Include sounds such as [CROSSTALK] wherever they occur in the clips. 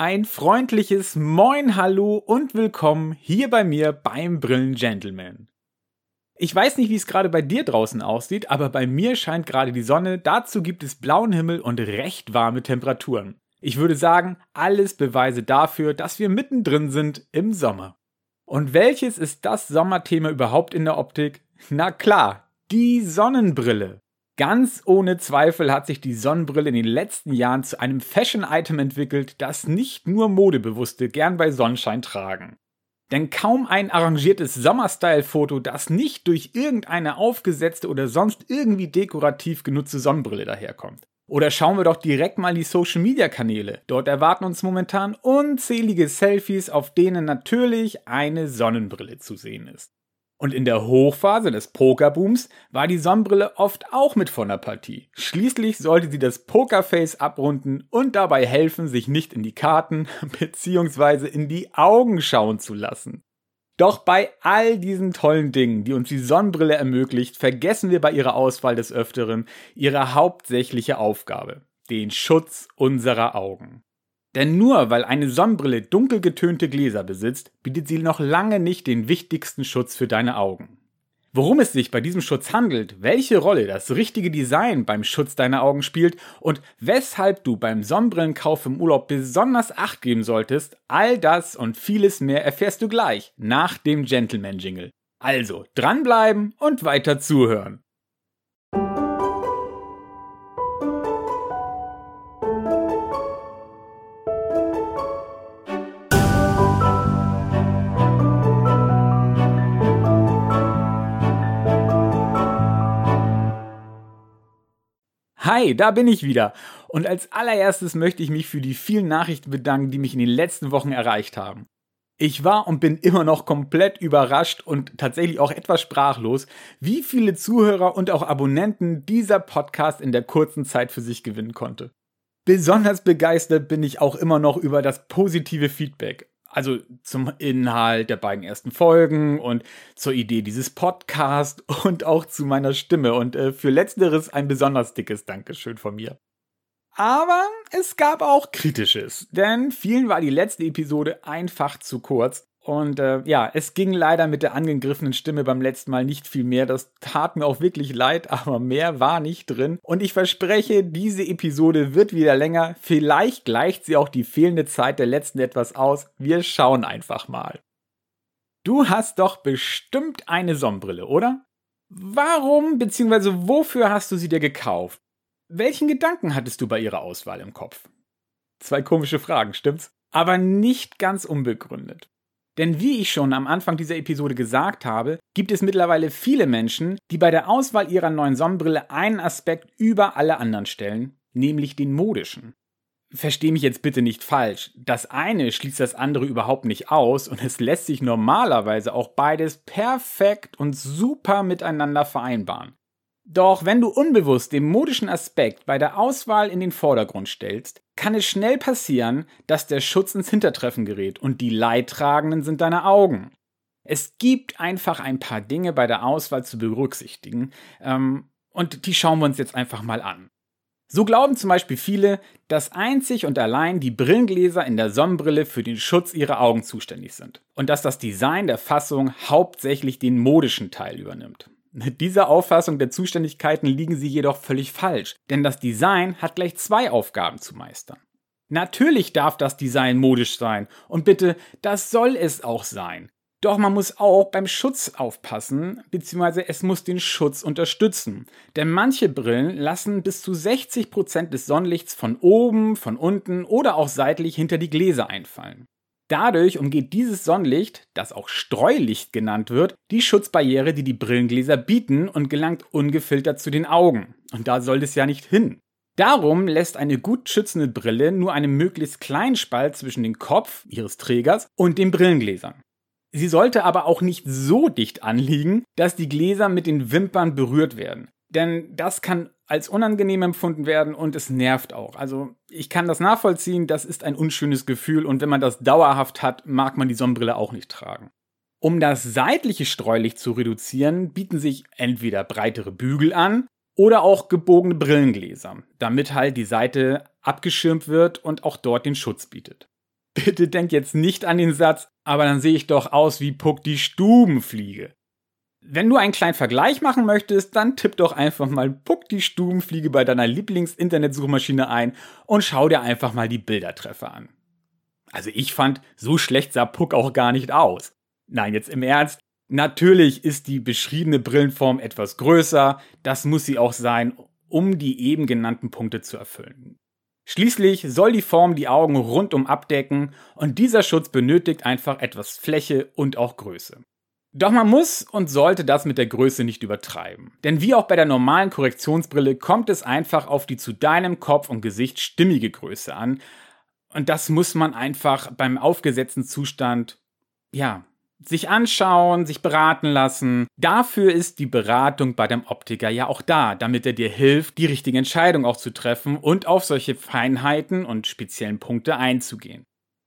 Ein freundliches Moin, Hallo und Willkommen hier bei mir beim Brillen Gentleman. Ich weiß nicht, wie es gerade bei dir draußen aussieht, aber bei mir scheint gerade die Sonne, dazu gibt es blauen Himmel und recht warme Temperaturen. Ich würde sagen, alles Beweise dafür, dass wir mittendrin sind im Sommer. Und welches ist das Sommerthema überhaupt in der Optik? Na klar, die Sonnenbrille. Ganz ohne Zweifel hat sich die Sonnenbrille in den letzten Jahren zu einem Fashion-Item entwickelt, das nicht nur Modebewusste gern bei Sonnenschein tragen. Denn kaum ein arrangiertes Sommerstyle-Foto, das nicht durch irgendeine aufgesetzte oder sonst irgendwie dekorativ genutzte Sonnenbrille daherkommt. Oder schauen wir doch direkt mal die Social Media Kanäle. Dort erwarten uns momentan unzählige Selfies, auf denen natürlich eine Sonnenbrille zu sehen ist. Und in der Hochphase des Pokerbooms war die Sonnenbrille oft auch mit von der Partie. Schließlich sollte sie das Pokerface abrunden und dabei helfen, sich nicht in die Karten [LAUGHS] bzw. in die Augen schauen zu lassen. Doch bei all diesen tollen Dingen, die uns die Sonnenbrille ermöglicht, vergessen wir bei ihrer Auswahl des Öfteren ihre hauptsächliche Aufgabe, den Schutz unserer Augen. Denn nur weil eine Sonnenbrille dunkel getönte Gläser besitzt, bietet sie noch lange nicht den wichtigsten Schutz für deine Augen. Worum es sich bei diesem Schutz handelt, welche Rolle das richtige Design beim Schutz deiner Augen spielt und weshalb du beim Sonnenbrillenkauf im Urlaub besonders Acht geben solltest, all das und vieles mehr erfährst du gleich nach dem Gentleman Jingle. Also dranbleiben und weiter zuhören. Hi, da bin ich wieder. Und als allererstes möchte ich mich für die vielen Nachrichten bedanken, die mich in den letzten Wochen erreicht haben. Ich war und bin immer noch komplett überrascht und tatsächlich auch etwas sprachlos, wie viele Zuhörer und auch Abonnenten dieser Podcast in der kurzen Zeit für sich gewinnen konnte. Besonders begeistert bin ich auch immer noch über das positive Feedback also zum Inhalt der beiden ersten Folgen und zur Idee dieses Podcasts [LAUGHS] und auch zu meiner Stimme. Und äh, für letzteres ein besonders dickes Dankeschön von mir. Aber es gab auch Kritisches, denn vielen war die letzte Episode einfach zu kurz und äh, ja, es ging leider mit der angegriffenen Stimme beim letzten Mal nicht viel mehr. Das tat mir auch wirklich leid, [LAUGHS] aber mehr war nicht drin. Und ich verspreche, diese Episode wird wieder länger. Vielleicht gleicht sie auch die fehlende Zeit der letzten etwas aus. Wir schauen einfach mal. Du hast doch bestimmt eine Sonnenbrille, oder? Warum bzw. wofür hast du sie dir gekauft? Welchen Gedanken hattest du bei ihrer Auswahl im Kopf? Zwei komische Fragen, stimmt's? Aber nicht ganz unbegründet. Denn wie ich schon am Anfang dieser Episode gesagt habe, gibt es mittlerweile viele Menschen, die bei der Auswahl ihrer neuen Sonnenbrille einen Aspekt über alle anderen stellen, nämlich den modischen. Versteh mich jetzt bitte nicht falsch. Das eine schließt das andere überhaupt nicht aus und es lässt sich normalerweise auch beides perfekt und super miteinander vereinbaren. Doch wenn du unbewusst den modischen Aspekt bei der Auswahl in den Vordergrund stellst, kann es schnell passieren, dass der Schutz ins Hintertreffen gerät und die Leidtragenden sind deine Augen. Es gibt einfach ein paar Dinge bei der Auswahl zu berücksichtigen ähm, und die schauen wir uns jetzt einfach mal an. So glauben zum Beispiel viele, dass einzig und allein die Brillengläser in der Sonnenbrille für den Schutz ihrer Augen zuständig sind und dass das Design der Fassung hauptsächlich den modischen Teil übernimmt. Mit dieser Auffassung der Zuständigkeiten liegen sie jedoch völlig falsch, denn das Design hat gleich zwei Aufgaben zu meistern. Natürlich darf das Design modisch sein und bitte, das soll es auch sein. Doch man muss auch beim Schutz aufpassen, beziehungsweise es muss den Schutz unterstützen. Denn manche Brillen lassen bis zu 60% des Sonnenlichts von oben, von unten oder auch seitlich hinter die Gläser einfallen. Dadurch umgeht dieses Sonnenlicht, das auch Streulicht genannt wird, die Schutzbarriere, die die Brillengläser bieten und gelangt ungefiltert zu den Augen. Und da soll es ja nicht hin. Darum lässt eine gut schützende Brille nur einen möglichst kleinen Spalt zwischen dem Kopf ihres Trägers und den Brillengläsern. Sie sollte aber auch nicht so dicht anliegen, dass die Gläser mit den Wimpern berührt werden. Denn das kann als unangenehm empfunden werden und es nervt auch. Also ich kann das nachvollziehen, das ist ein unschönes Gefühl und wenn man das dauerhaft hat, mag man die Sonnenbrille auch nicht tragen. Um das seitliche Streulicht zu reduzieren, bieten sich entweder breitere Bügel an oder auch gebogene Brillengläser, damit halt die Seite abgeschirmt wird und auch dort den Schutz bietet. Bitte denk jetzt nicht an den Satz, aber dann sehe ich doch aus wie Puck die Stubenfliege. Wenn du einen kleinen Vergleich machen möchtest, dann tipp doch einfach mal Puck die Stubenfliege bei deiner Lieblings-Internetsuchmaschine ein und schau dir einfach mal die Bildertreffer an. Also ich fand, so schlecht sah Puck auch gar nicht aus. Nein, jetzt im Ernst. Natürlich ist die beschriebene Brillenform etwas größer, das muss sie auch sein, um die eben genannten Punkte zu erfüllen. Schließlich soll die Form die Augen rundum abdecken und dieser Schutz benötigt einfach etwas Fläche und auch Größe. Doch man muss und sollte das mit der Größe nicht übertreiben. Denn wie auch bei der normalen Korrektionsbrille kommt es einfach auf die zu deinem Kopf und Gesicht stimmige Größe an. Und das muss man einfach beim aufgesetzten Zustand, ja, sich anschauen, sich beraten lassen. Dafür ist die Beratung bei dem Optiker ja auch da, damit er dir hilft, die richtige Entscheidung auch zu treffen und auf solche Feinheiten und speziellen Punkte einzugehen.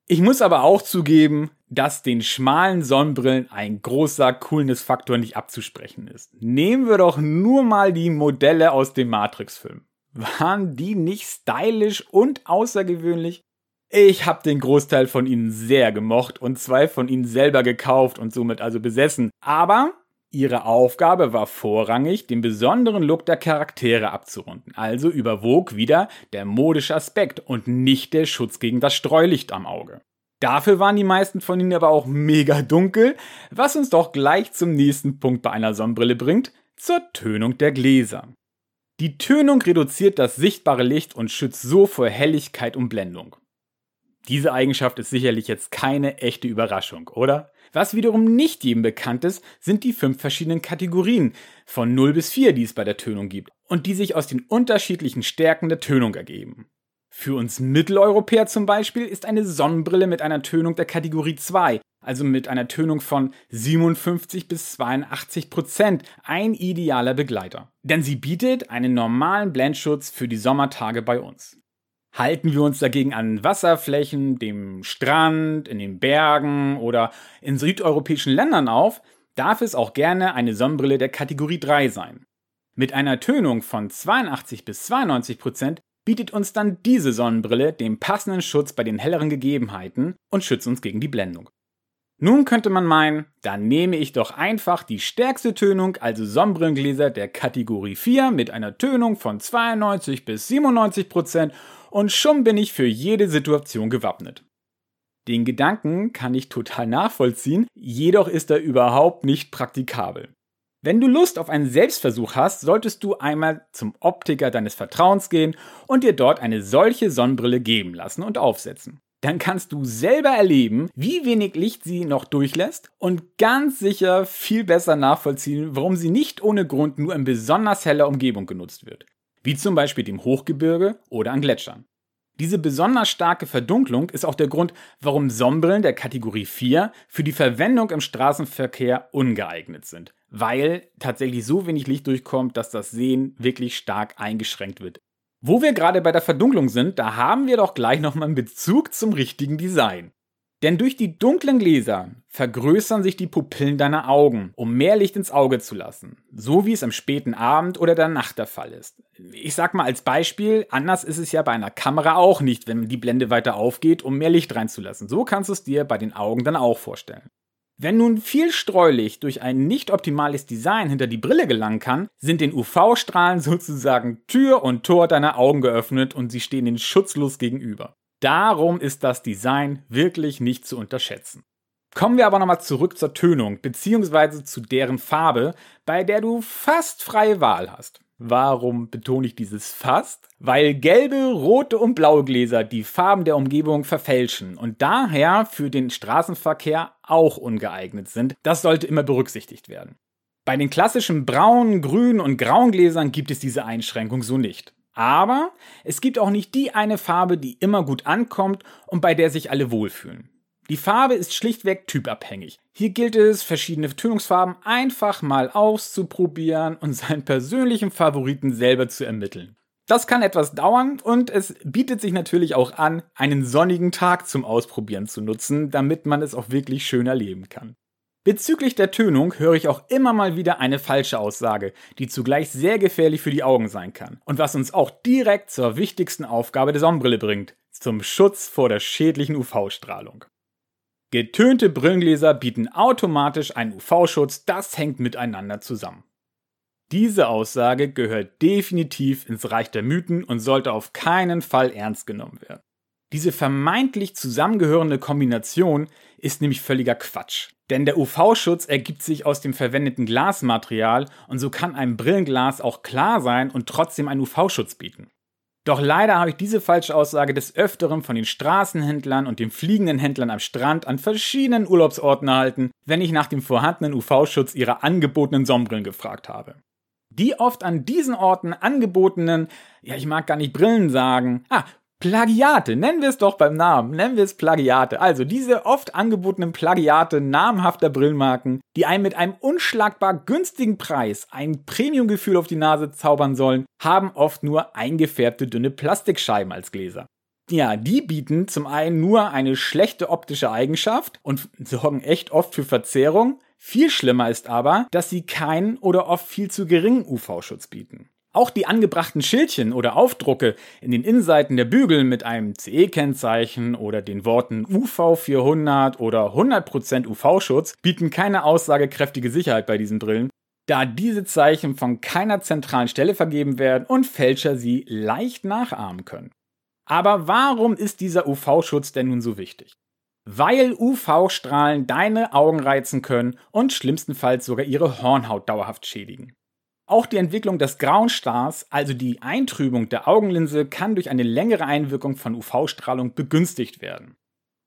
Ich muss aber auch zugeben, dass den schmalen Sonnenbrillen ein großer Coolness-Faktor nicht abzusprechen ist. Nehmen wir doch nur mal die Modelle aus dem Matrix-Film. Waren die nicht stylisch und außergewöhnlich? Ich habe den Großteil von ihnen sehr gemocht und zwei von ihnen selber gekauft und somit also besessen. Aber ihre Aufgabe war vorrangig, den besonderen Look der Charaktere abzurunden. Also überwog wieder der modische Aspekt und nicht der Schutz gegen das Streulicht am Auge. Dafür waren die meisten von ihnen aber auch mega dunkel, was uns doch gleich zum nächsten Punkt bei einer Sonnenbrille bringt, zur Tönung der Gläser. Die Tönung reduziert das sichtbare Licht und schützt so vor Helligkeit und Blendung. Diese Eigenschaft ist sicherlich jetzt keine echte Überraschung, oder? Was wiederum nicht jedem bekannt ist, sind die fünf verschiedenen Kategorien von 0 bis 4, die es bei der Tönung gibt und die sich aus den unterschiedlichen Stärken der Tönung ergeben. Für uns Mitteleuropäer zum Beispiel ist eine Sonnenbrille mit einer Tönung der Kategorie 2, also mit einer Tönung von 57 bis 82 Prozent, ein idealer Begleiter. Denn sie bietet einen normalen Blendschutz für die Sommertage bei uns. Halten wir uns dagegen an Wasserflächen, dem Strand, in den Bergen oder in südeuropäischen Ländern auf, darf es auch gerne eine Sonnenbrille der Kategorie 3 sein. Mit einer Tönung von 82 bis 92 Prozent bietet uns dann diese Sonnenbrille den passenden Schutz bei den helleren Gegebenheiten und schützt uns gegen die Blendung. Nun könnte man meinen, dann nehme ich doch einfach die stärkste Tönung, also Sonnenbrillengläser der Kategorie 4 mit einer Tönung von 92 bis 97 Prozent und schon bin ich für jede Situation gewappnet. Den Gedanken kann ich total nachvollziehen, jedoch ist er überhaupt nicht praktikabel. Wenn du Lust auf einen Selbstversuch hast, solltest du einmal zum Optiker deines Vertrauens gehen und dir dort eine solche Sonnenbrille geben lassen und aufsetzen. Dann kannst du selber erleben, wie wenig Licht sie noch durchlässt und ganz sicher viel besser nachvollziehen, warum sie nicht ohne Grund nur in besonders heller Umgebung genutzt wird. Wie zum Beispiel dem Hochgebirge oder an Gletschern. Diese besonders starke Verdunklung ist auch der Grund, warum Sonnenbrillen der Kategorie 4 für die Verwendung im Straßenverkehr ungeeignet sind, weil tatsächlich so wenig Licht durchkommt, dass das Sehen wirklich stark eingeschränkt wird. Wo wir gerade bei der Verdunklung sind, da haben wir doch gleich nochmal einen Bezug zum richtigen Design. Denn durch die dunklen Gläser vergrößern sich die Pupillen deiner Augen, um mehr Licht ins Auge zu lassen. So wie es am späten Abend oder der Nacht der Fall ist. Ich sag mal als Beispiel, anders ist es ja bei einer Kamera auch nicht, wenn die Blende weiter aufgeht, um mehr Licht reinzulassen. So kannst du es dir bei den Augen dann auch vorstellen. Wenn nun viel Streulicht durch ein nicht optimales Design hinter die Brille gelangen kann, sind den UV-Strahlen sozusagen Tür und Tor deiner Augen geöffnet und sie stehen den schutzlos gegenüber. Darum ist das Design wirklich nicht zu unterschätzen. Kommen wir aber nochmal zurück zur Tönung bzw. zu deren Farbe, bei der du fast freie Wahl hast. Warum betone ich dieses fast? Weil gelbe, rote und blaue Gläser die Farben der Umgebung verfälschen und daher für den Straßenverkehr auch ungeeignet sind. Das sollte immer berücksichtigt werden. Bei den klassischen braunen, grünen und grauen Gläsern gibt es diese Einschränkung so nicht. Aber es gibt auch nicht die eine Farbe, die immer gut ankommt und bei der sich alle wohlfühlen. Die Farbe ist schlichtweg typabhängig. Hier gilt es, verschiedene Tönungsfarben einfach mal auszuprobieren und seinen persönlichen Favoriten selber zu ermitteln. Das kann etwas dauern und es bietet sich natürlich auch an, einen sonnigen Tag zum Ausprobieren zu nutzen, damit man es auch wirklich schön erleben kann. Bezüglich der Tönung höre ich auch immer mal wieder eine falsche Aussage, die zugleich sehr gefährlich für die Augen sein kann und was uns auch direkt zur wichtigsten Aufgabe der Sonnenbrille bringt, zum Schutz vor der schädlichen UV-Strahlung. Getönte Brillengläser bieten automatisch einen UV-Schutz, das hängt miteinander zusammen. Diese Aussage gehört definitiv ins Reich der Mythen und sollte auf keinen Fall ernst genommen werden. Diese vermeintlich zusammengehörende Kombination ist nämlich völliger Quatsch. Denn der UV-Schutz ergibt sich aus dem verwendeten Glasmaterial und so kann ein Brillenglas auch klar sein und trotzdem einen UV-Schutz bieten. Doch leider habe ich diese falsche Aussage des Öfteren von den Straßenhändlern und den fliegenden Händlern am Strand an verschiedenen Urlaubsorten erhalten, wenn ich nach dem vorhandenen UV-Schutz ihrer angebotenen Sonnenbrillen gefragt habe. Die oft an diesen Orten angebotenen, ja, ich mag gar nicht Brillen sagen, ah, Plagiate, nennen wir es doch beim Namen, nennen wir es Plagiate. Also diese oft angebotenen Plagiate namhafter Brillenmarken, die einem mit einem unschlagbar günstigen Preis ein Premiumgefühl auf die Nase zaubern sollen, haben oft nur eingefärbte dünne Plastikscheiben als Gläser. Ja, die bieten zum einen nur eine schlechte optische Eigenschaft und sorgen echt oft für Verzerrung. Viel schlimmer ist aber, dass sie keinen oder oft viel zu geringen UV-Schutz bieten. Auch die angebrachten Schildchen oder Aufdrucke in den Innenseiten der Bügel mit einem CE-Kennzeichen oder den Worten UV400 oder 100% UV-Schutz bieten keine aussagekräftige Sicherheit bei diesen Brillen, da diese Zeichen von keiner zentralen Stelle vergeben werden und Fälscher sie leicht nachahmen können. Aber warum ist dieser UV-Schutz denn nun so wichtig? Weil UV-Strahlen deine Augen reizen können und schlimmstenfalls sogar ihre Hornhaut dauerhaft schädigen. Auch die Entwicklung des grauen Stars, also die Eintrübung der Augenlinse, kann durch eine längere Einwirkung von UV-Strahlung begünstigt werden.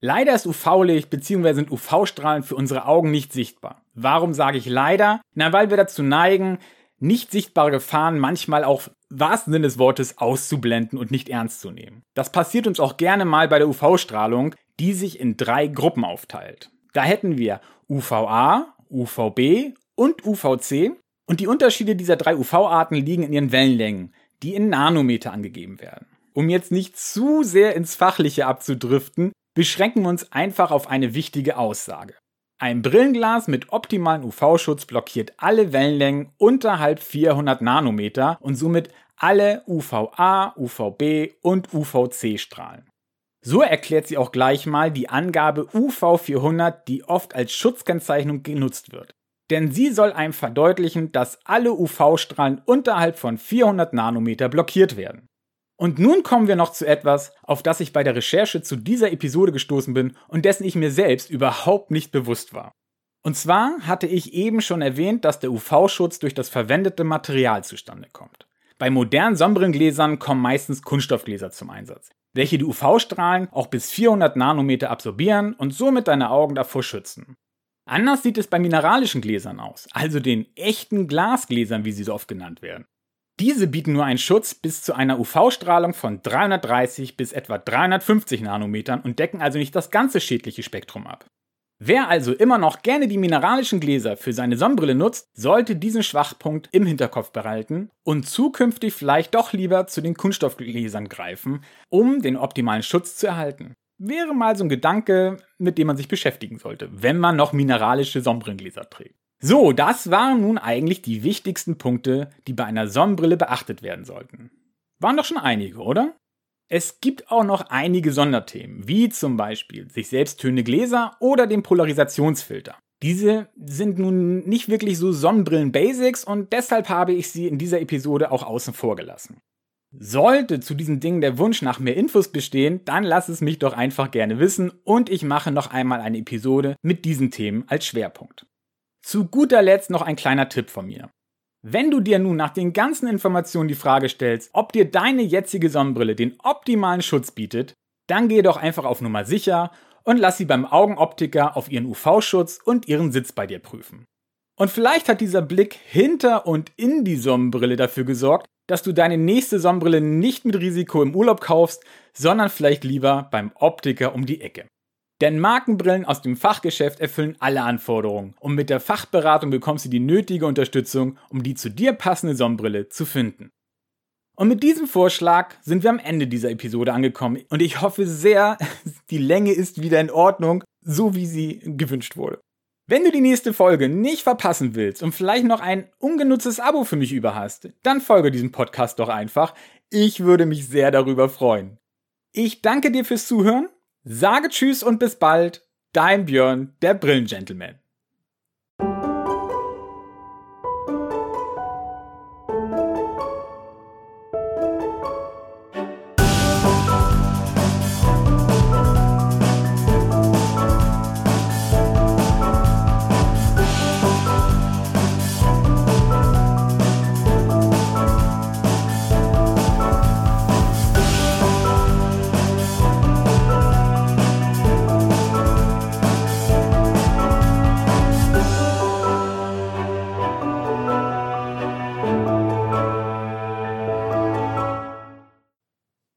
Leider ist UV-Licht bzw. sind UV-Strahlen für unsere Augen nicht sichtbar. Warum sage ich leider? Na, weil wir dazu neigen, nicht sichtbare Gefahren manchmal auch wahrsten Sinne des Wortes auszublenden und nicht ernst zu nehmen. Das passiert uns auch gerne mal bei der UV-Strahlung, die sich in drei Gruppen aufteilt. Da hätten wir UVA, UVB und UVC und die Unterschiede dieser drei UV-Arten liegen in ihren Wellenlängen, die in Nanometer angegeben werden. Um jetzt nicht zu sehr ins Fachliche abzudriften, beschränken wir uns einfach auf eine wichtige Aussage. Ein Brillenglas mit optimalem UV-Schutz blockiert alle Wellenlängen unterhalb 400 Nanometer und somit alle UVA, UVB und UVC-Strahlen. So erklärt sie auch gleich mal die Angabe UV400, die oft als Schutzkennzeichnung genutzt wird denn sie soll einem verdeutlichen, dass alle UV-Strahlen unterhalb von 400 Nanometer blockiert werden. Und nun kommen wir noch zu etwas, auf das ich bei der Recherche zu dieser Episode gestoßen bin und dessen ich mir selbst überhaupt nicht bewusst war. Und zwar hatte ich eben schon erwähnt, dass der UV-Schutz durch das verwendete Material zustande kommt. Bei modernen Sonnenbrillengläsern kommen meistens Kunststoffgläser zum Einsatz, welche die UV-Strahlen auch bis 400 Nanometer absorbieren und somit deine Augen davor schützen. Anders sieht es bei mineralischen Gläsern aus, also den echten Glasgläsern, wie sie so oft genannt werden. Diese bieten nur einen Schutz bis zu einer UV-Strahlung von 330 bis etwa 350 Nanometern und decken also nicht das ganze schädliche Spektrum ab. Wer also immer noch gerne die mineralischen Gläser für seine Sonnenbrille nutzt, sollte diesen Schwachpunkt im Hinterkopf behalten und zukünftig vielleicht doch lieber zu den Kunststoffgläsern greifen, um den optimalen Schutz zu erhalten. Wäre mal so ein Gedanke, mit dem man sich beschäftigen sollte, wenn man noch mineralische Sonnenbrillengläser trägt. So, das waren nun eigentlich die wichtigsten Punkte, die bei einer Sonnenbrille beachtet werden sollten. Waren doch schon einige, oder? Es gibt auch noch einige Sonderthemen, wie zum Beispiel sich selbst tönende Gläser oder den Polarisationsfilter. Diese sind nun nicht wirklich so Sonnenbrillen-Basics und deshalb habe ich sie in dieser Episode auch außen vor gelassen. Sollte zu diesen Dingen der Wunsch nach mehr Infos bestehen, dann lass es mich doch einfach gerne wissen und ich mache noch einmal eine Episode mit diesen Themen als Schwerpunkt. Zu guter Letzt noch ein kleiner Tipp von mir. Wenn du dir nun nach den ganzen Informationen die Frage stellst, ob dir deine jetzige Sonnenbrille den optimalen Schutz bietet, dann geh doch einfach auf Nummer sicher und lass sie beim Augenoptiker auf ihren UV-Schutz und ihren Sitz bei dir prüfen. Und vielleicht hat dieser Blick hinter und in die Sonnenbrille dafür gesorgt, dass du deine nächste Sonnenbrille nicht mit Risiko im Urlaub kaufst, sondern vielleicht lieber beim Optiker um die Ecke. Denn Markenbrillen aus dem Fachgeschäft erfüllen alle Anforderungen und mit der Fachberatung bekommst du die nötige Unterstützung, um die zu dir passende Sonnenbrille zu finden. Und mit diesem Vorschlag sind wir am Ende dieser Episode angekommen und ich hoffe sehr, [LAUGHS] die Länge ist wieder in Ordnung, so wie sie gewünscht wurde. Wenn du die nächste Folge nicht verpassen willst und vielleicht noch ein ungenutztes Abo für mich über hast, dann folge diesem Podcast doch einfach. Ich würde mich sehr darüber freuen. Ich danke dir fürs Zuhören, sage Tschüss und bis bald. Dein Björn, der Brillengentleman.